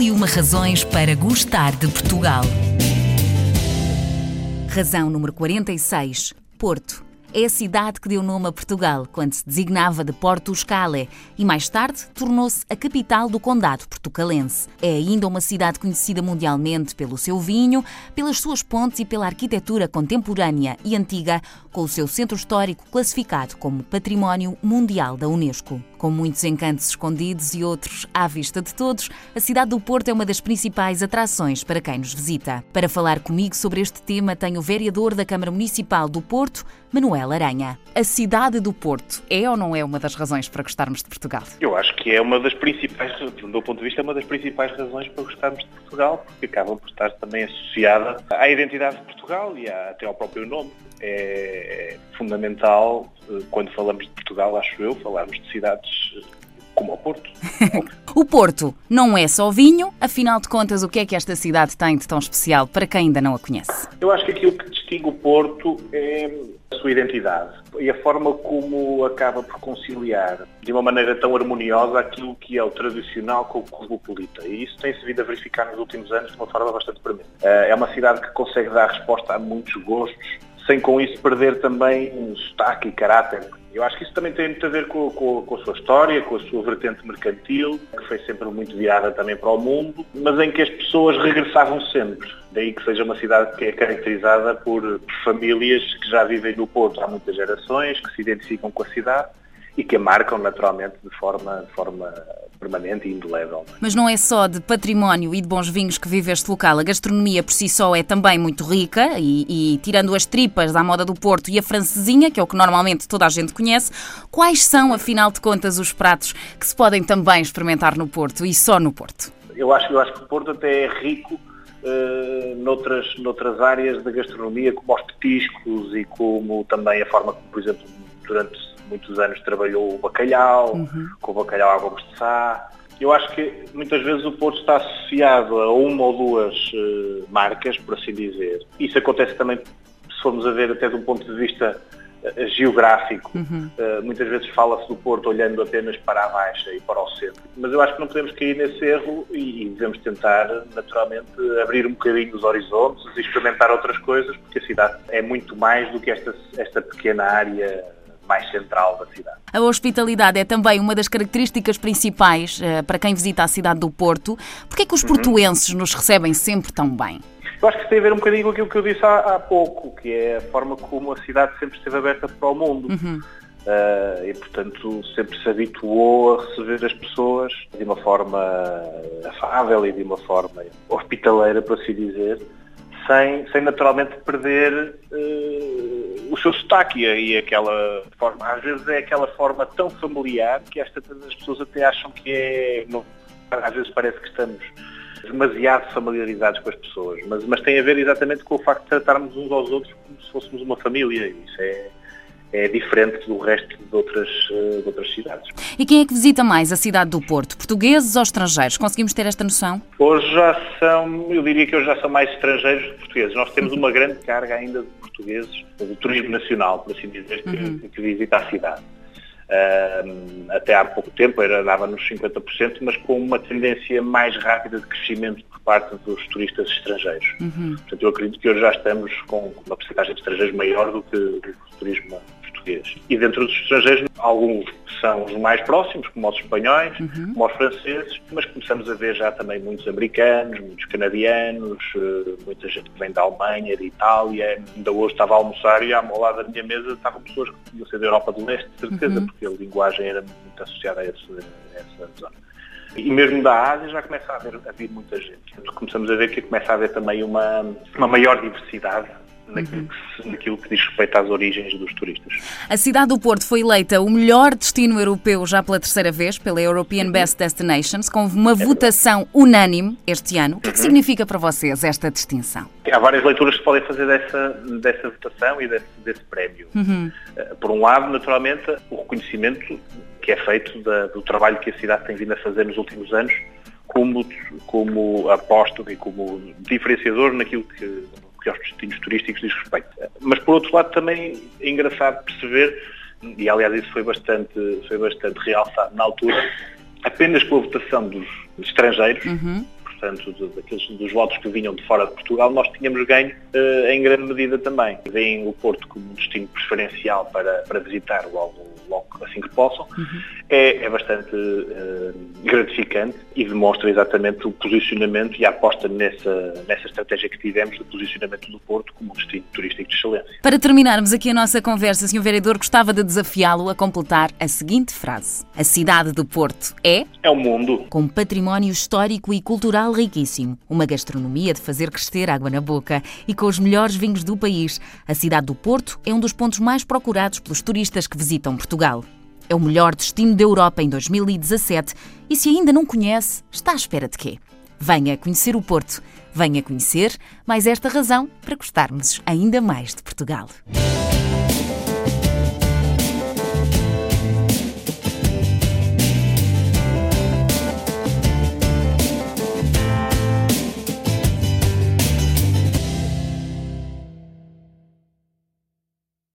E uma razões para gostar de Portugal. Razão número 46. Porto. É a cidade que deu nome a Portugal quando se designava de Porto Scale e mais tarde tornou-se a capital do condado portucalense. É ainda uma cidade conhecida mundialmente pelo seu vinho, pelas suas pontes e pela arquitetura contemporânea e antiga, com o seu centro histórico classificado como Património Mundial da Unesco. Com muitos encantos escondidos e outros à vista de todos, a cidade do Porto é uma das principais atrações para quem nos visita. Para falar comigo sobre este tema, tenho o vereador da Câmara Municipal do Porto, Manuel Aranha. A cidade do Porto é ou não é uma das razões para gostarmos de Portugal? Eu acho que é uma das principais, do meu ponto de vista, é uma das principais razões para gostarmos de Portugal, porque acaba por estar também associada à identidade de Portugal e até ao próprio nome. É, é fundamental, eh, quando falamos de Portugal, acho eu, falarmos de cidades eh, como o Porto. o Porto não é só vinho, afinal de contas, o que é que esta cidade tem de tão especial para quem ainda não a conhece? Eu acho que aquilo que distingue o Porto é a sua identidade e a forma como acaba por conciliar de uma maneira tão harmoniosa aquilo que é o tradicional com o cosmopolita. E isso tem-se vindo a verificar nos últimos anos de uma forma bastante premente. Eh, é uma cidade que consegue dar resposta a muitos gostos, sem com isso perder também um sotaque e caráter. Eu acho que isso também tem muito a ver com, com, com, a sua história, com a sua vertente mercantil, que foi sempre muito virada também para o mundo, mas em que as pessoas regressavam sempre. Daí que seja uma cidade que é caracterizada por famílias que já vivem no Porto há muitas gerações, que se identificam com a cidade e que a marcam naturalmente de forma, de forma permanente e indelével. Mas não é só de património e de bons vinhos que vive este local. A gastronomia por si só é também muito rica e, e, tirando as tripas da moda do Porto e a francesinha, que é o que normalmente toda a gente conhece, quais são, afinal de contas, os pratos que se podem também experimentar no Porto e só no Porto? Eu acho, eu acho que o Porto até é rico uh, noutras, noutras áreas da gastronomia, como os petiscos e como também a forma como, por exemplo, durante muitos anos trabalhou o bacalhau, uhum. com o bacalhau água de sá. Eu acho que muitas vezes o Porto está associado a uma ou duas uh, marcas, por assim dizer. Isso acontece também, se formos a ver até de um ponto de vista uh, geográfico. Uhum. Uh, muitas vezes fala-se do Porto olhando apenas para a Baixa e para o centro. Mas eu acho que não podemos cair nesse erro e, e devemos tentar, naturalmente, abrir um bocadinho os horizontes e experimentar outras coisas, porque a cidade é muito mais do que esta, esta pequena área mais central da cidade. A hospitalidade é também uma das características principais uh, para quem visita a cidade do Porto. Por é que os uhum. portuenses nos recebem sempre tão bem? Eu acho que tem a ver um bocadinho com aquilo que eu disse há, há pouco, que é a forma como a cidade sempre esteve aberta para o mundo. Uhum. Uh, e, portanto, sempre se habituou a receber as pessoas de uma forma afável e de uma forma hospitaleira, por assim dizer, sem, sem naturalmente perder uh, o seu sotaque e aquela forma, às vezes é aquela forma tão familiar que esta as pessoas até acham que é, não, às vezes parece que estamos demasiado familiarizados com as pessoas, mas, mas tem a ver exatamente com o facto de tratarmos uns aos outros como se fôssemos uma família, isso é, é diferente do resto de outras, eh, de outras cidades. E quem é que visita mais a cidade do Porto? Portugueses ou estrangeiros? Conseguimos ter esta noção? Hoje já são, eu diria que hoje já são mais estrangeiros que portugueses. Nós temos uma grande carga ainda de portugueses, do turismo nacional, por assim dizer, que, uhum. que visita a cidade. Uh, até há pouco tempo era, dava nos 50%, mas com uma tendência mais rápida de crescimento por parte dos turistas estrangeiros. Uhum. Portanto, eu acredito que hoje já estamos com uma porcentagem de estrangeiros maior do que, do que o turismo português. E dentro dos estrangeiros, alguns são os mais próximos, como os espanhóis, uhum. como os franceses, mas começamos a ver já também muitos americanos, muitos canadianos, eh, muita gente que vem da Alemanha, de Itália. Ainda hoje estava a almoçar e ao lado da minha mesa estavam pessoas que podiam ser da Europa do Leste, de certeza, uhum. porque a linguagem era muito associada a, esse, a essa zona. E mesmo da Ásia já começa a, haver, a vir muita gente. Começamos a ver que começa a haver também uma, uma maior diversidade naquilo, que, naquilo que diz respeito às origens dos turistas. A cidade do Porto foi eleita o melhor destino europeu já pela terceira vez, pela European uhum. Best Destinations, com uma é votação unânime este ano. O que, é que uhum. significa para vocês esta distinção? Há várias leituras que se podem fazer dessa, dessa votação e desse, desse prémio. Uhum. Eh, por um lado, naturalmente, o reconhecimento que é feito da, do trabalho que a cidade tem vindo a fazer nos últimos anos como, como aposto e como diferenciador naquilo que que aos destinos turísticos diz respeito. Mas por outro lado também é engraçado perceber, e aliás isso foi bastante, foi bastante realçado na altura, apenas pela votação dos estrangeiros, uhum. portanto, de, daqueles, dos votos que vinham de fora de Portugal, nós tínhamos ganho uh, em grande medida também. Veem o Porto como um destino preferencial para, para visitar logo, logo assim possam. Uhum. É, é, bastante uh, gratificante e demonstra exatamente o posicionamento e a aposta nessa, nessa estratégia que tivemos do posicionamento do Porto como um destino turístico de excelência. Para terminarmos aqui a nossa conversa, Sr. Vereador, gostava de desafiá-lo a completar a seguinte frase. A cidade do Porto é... É o mundo. Com património histórico e cultural riquíssimo, uma gastronomia de fazer crescer água na boca e com os melhores vinhos do país, a cidade do Porto é um dos pontos mais procurados pelos turistas que visitam Portugal. É o melhor destino da Europa em 2017 e se ainda não conhece, está à espera de quê? Venha conhecer o Porto. Venha conhecer mais esta razão para gostarmos ainda mais de Portugal.